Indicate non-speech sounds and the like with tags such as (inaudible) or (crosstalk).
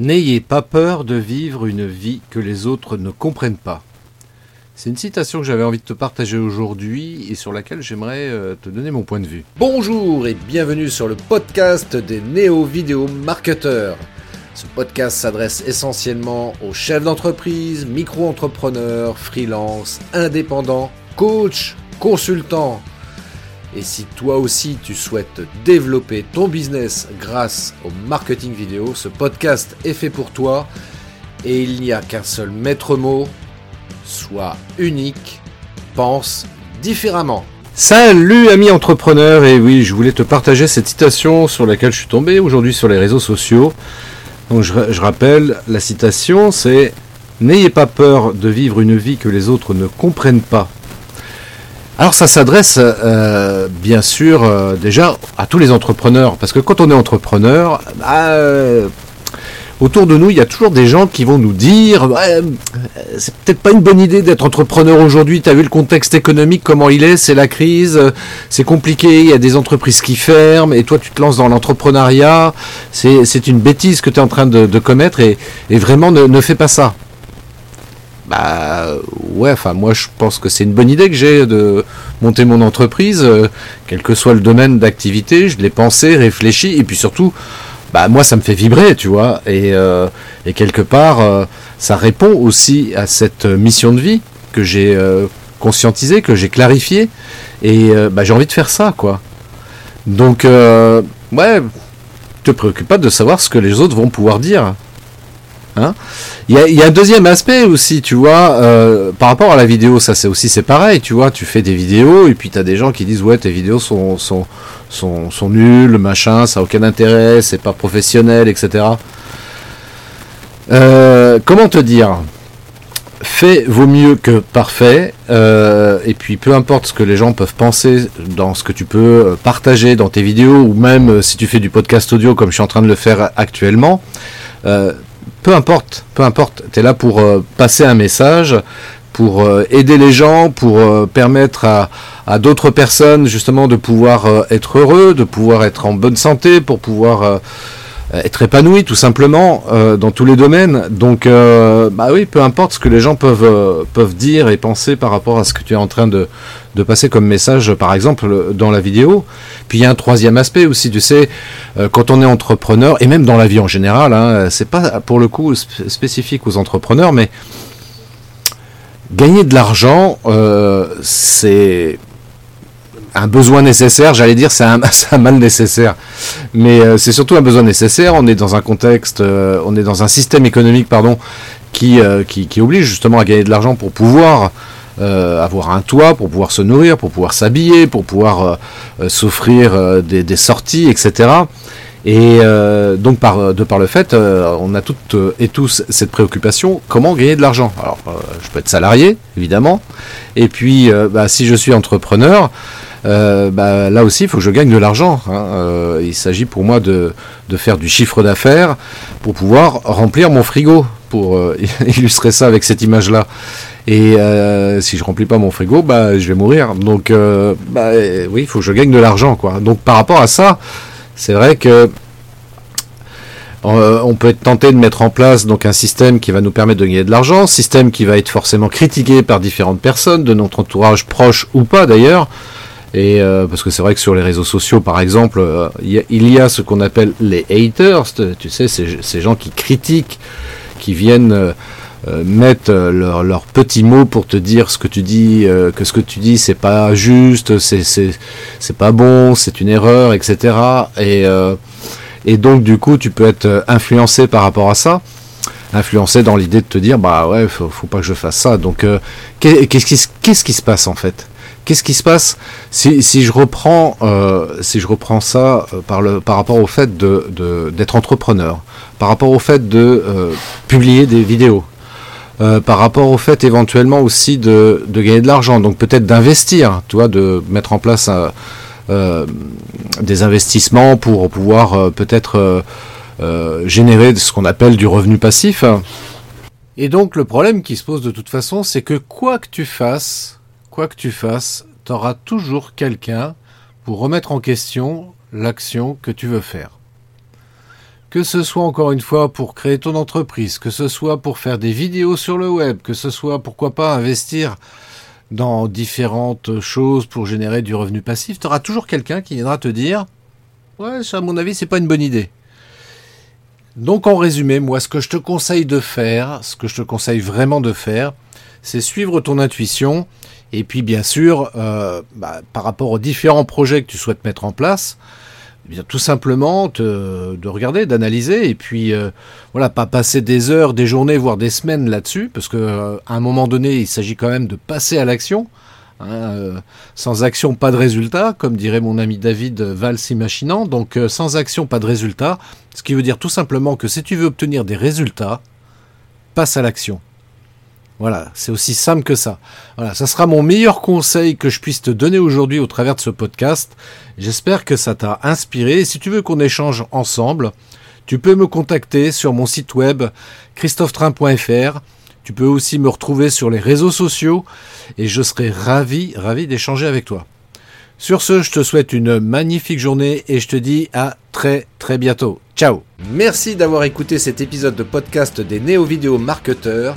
N'ayez pas peur de vivre une vie que les autres ne comprennent pas. C'est une citation que j'avais envie de te partager aujourd'hui et sur laquelle j'aimerais euh, te donner mon point de vue. Bonjour et bienvenue sur le podcast des néo-vidéo marketeurs. Ce podcast s'adresse essentiellement aux chefs d'entreprise, micro-entrepreneurs, freelance, indépendants, coachs, consultants. Et si toi aussi tu souhaites développer ton business grâce au marketing vidéo, ce podcast est fait pour toi. Et il n'y a qu'un seul maître mot, sois unique, pense différemment. Salut amis entrepreneurs. Et oui je voulais te partager cette citation sur laquelle je suis tombé aujourd'hui sur les réseaux sociaux. Donc je rappelle, la citation c'est N'ayez pas peur de vivre une vie que les autres ne comprennent pas alors ça s'adresse euh, bien sûr euh, déjà à tous les entrepreneurs, parce que quand on est entrepreneur, bah, euh, autour de nous, il y a toujours des gens qui vont nous dire c'est peut-être pas une bonne idée d'être entrepreneur aujourd'hui, tu as vu le contexte économique, comment il est, c'est la crise, c'est compliqué, il y a des entreprises qui ferment, et toi tu te lances dans l'entrepreneuriat, c'est une bêtise que tu es en train de, commettre, et, vraiment ne, ne fais pas ça. Bah ouais, enfin moi je pense que c'est une bonne idée que j'ai de monter mon entreprise, euh, quel que soit le domaine d'activité, je l'ai pensé, réfléchi, et puis surtout, bah moi ça me fait vibrer, tu vois, et, euh, et quelque part euh, ça répond aussi à cette mission de vie que j'ai conscientisée, que j'ai clarifiée, et bah, j'ai envie de faire ça, quoi. Donc ouais, te préoccupe pas de savoir ce que les autres vont pouvoir dire. Hein il y, a, un deuxième aspect aussi, tu vois, euh, par rapport à la vidéo, ça c'est aussi c'est pareil, tu vois, tu fais des vidéos et puis tu as des gens qui disent ouais tes vidéos sont, sont, sont, nulles, machin, ça n'a aucun intérêt, c'est pas professionnel, etc. Euh, comment te dire? Fait vaut mieux que parfait, euh, et puis peu importe ce que les gens peuvent penser dans ce que tu peux partager dans tes vidéos, ou même si tu fais du podcast audio comme je suis en train de le faire actuellement, peu importe, peu importe, tu es là pour euh, passer un message, pour euh, aider les gens, pour euh, permettre à, à d'autres personnes justement de pouvoir être heureux, de pouvoir être en bonne santé, pour pouvoir être épanoui tout simplement dans tous les domaines. Donc bah oui, peu importe ce que les gens peuvent, peuvent dire et penser par rapport à ce que tu es en train de, de passer comme message, par exemple, dans la vidéo. Puis il y a un troisième aspect aussi, tu sais, euh, quand on est entrepreneur, et même dans la vie en général, hein, c'est pas pour le coup spécifique aux entrepreneurs, mais gagner de l'argent, euh, c'est un besoin nécessaire, j'allais dire (laughs) c'est un, mal nécessaire, mais euh, c'est surtout un besoin nécessaire. On est dans un contexte, on est dans un système économique, pardon, qui, qui, qui, oblige justement à gagner de l'argent pour pouvoir euh, avoir un toit pour pouvoir se nourrir, pour pouvoir s'habiller, pour pouvoir euh, euh, s'offrir des, sorties, etc. Et donc par, de par le fait, on a toutes et tous cette préoccupation, comment gagner de l'argent? Alors je peux être salarié, évidemment, et puis bah, si je suis entrepreneur, bah, là aussi il faut que je gagne de l'argent. Hein. il s'agit pour moi de, de faire du chiffre d'affaires pour pouvoir remplir mon frigo, pour (laughs) illustrer ça avec cette image-là. Et euh, si je remplis pas mon frigo, bah, je vais mourir. Donc, euh, bah, oui, il faut que je gagne de l'argent, quoi. Donc, par rapport à ça, c'est vrai que euh, on peut être tenté de mettre en place donc un système qui va nous permettre de gagner de l'argent, système qui va être forcément critiqué par différentes personnes, de notre entourage proche ou pas d'ailleurs. Et parce que c'est vrai que sur les réseaux sociaux, par exemple, il y, a ce qu'on appelle les haters, tu sais, ces gens qui critiquent, qui viennent euh, euh, leurs leur petits mots pour te dire ce que tu dis, euh, que ce que tu dis c'est pas juste, c'est c'est pas bon, c'est une erreur, etc. Et et donc du coup tu peux être influencé par rapport à ça, influencé dans l'idée de te dire bah ouais faut, faut pas que je fasse ça. Donc qu'est-ce qui se passe en fait? Qu'est-ce qui se passe si, je reprends si je reprends ça par le par rapport au fait de d'être entrepreneur, par rapport au fait de publier des vidéos, euh, par rapport au fait éventuellement aussi de, gagner de l'argent, donc peut-être d'investir, de mettre en place euh, des investissements pour pouvoir euh, peut-être générer ce qu'on appelle du revenu passif. Et donc le problème qui se pose de toute façon, c'est que quoi que tu fasses, quoi que tu fasses, tu toujours quelqu'un pour remettre en question l'action que tu veux faire. Que ce soit encore une fois pour créer ton entreprise, que ce soit pour faire des vidéos sur le web, que ce soit pourquoi pas investir dans différentes choses pour générer du revenu passif, tu auras toujours quelqu'un qui viendra te dire Ouais, ça, à mon avis, c'est pas une bonne idée. Donc, en résumé, moi, ce que je te conseille de faire, ce que je te conseille vraiment de faire, c'est suivre ton intuition. Et puis, bien sûr, euh, bah, par rapport aux différents projets que tu souhaites mettre en place, eh tout simplement de regarder, d'analyser, et puis euh, voilà, pas passer des heures, des journées, voire des semaines là-dessus, parce que euh, à un moment donné, il s'agit quand même de passer à l'action. Hein, sans action, pas de résultat, comme dirait mon ami David Valls imaginant. Donc sans action, pas de résultat. Ce qui veut dire tout simplement que si tu veux obtenir des résultats, passe à l'action. Voilà, c'est aussi simple que ça. Voilà, ça sera mon meilleur conseil que je puisse te donner aujourd'hui au travers de ce podcast. J'espère que ça t'a inspiré. si tu veux qu'on échange ensemble, tu peux me contacter sur mon site web christophetrain.fr. Tu peux aussi me retrouver sur les réseaux sociaux et je serai ravi, ravi d'échanger avec toi. Sur ce, je te souhaite une magnifique journée et je te dis à très très bientôt. Ciao Merci d'avoir écouté cet épisode de podcast des néo-vidéo marketeurs.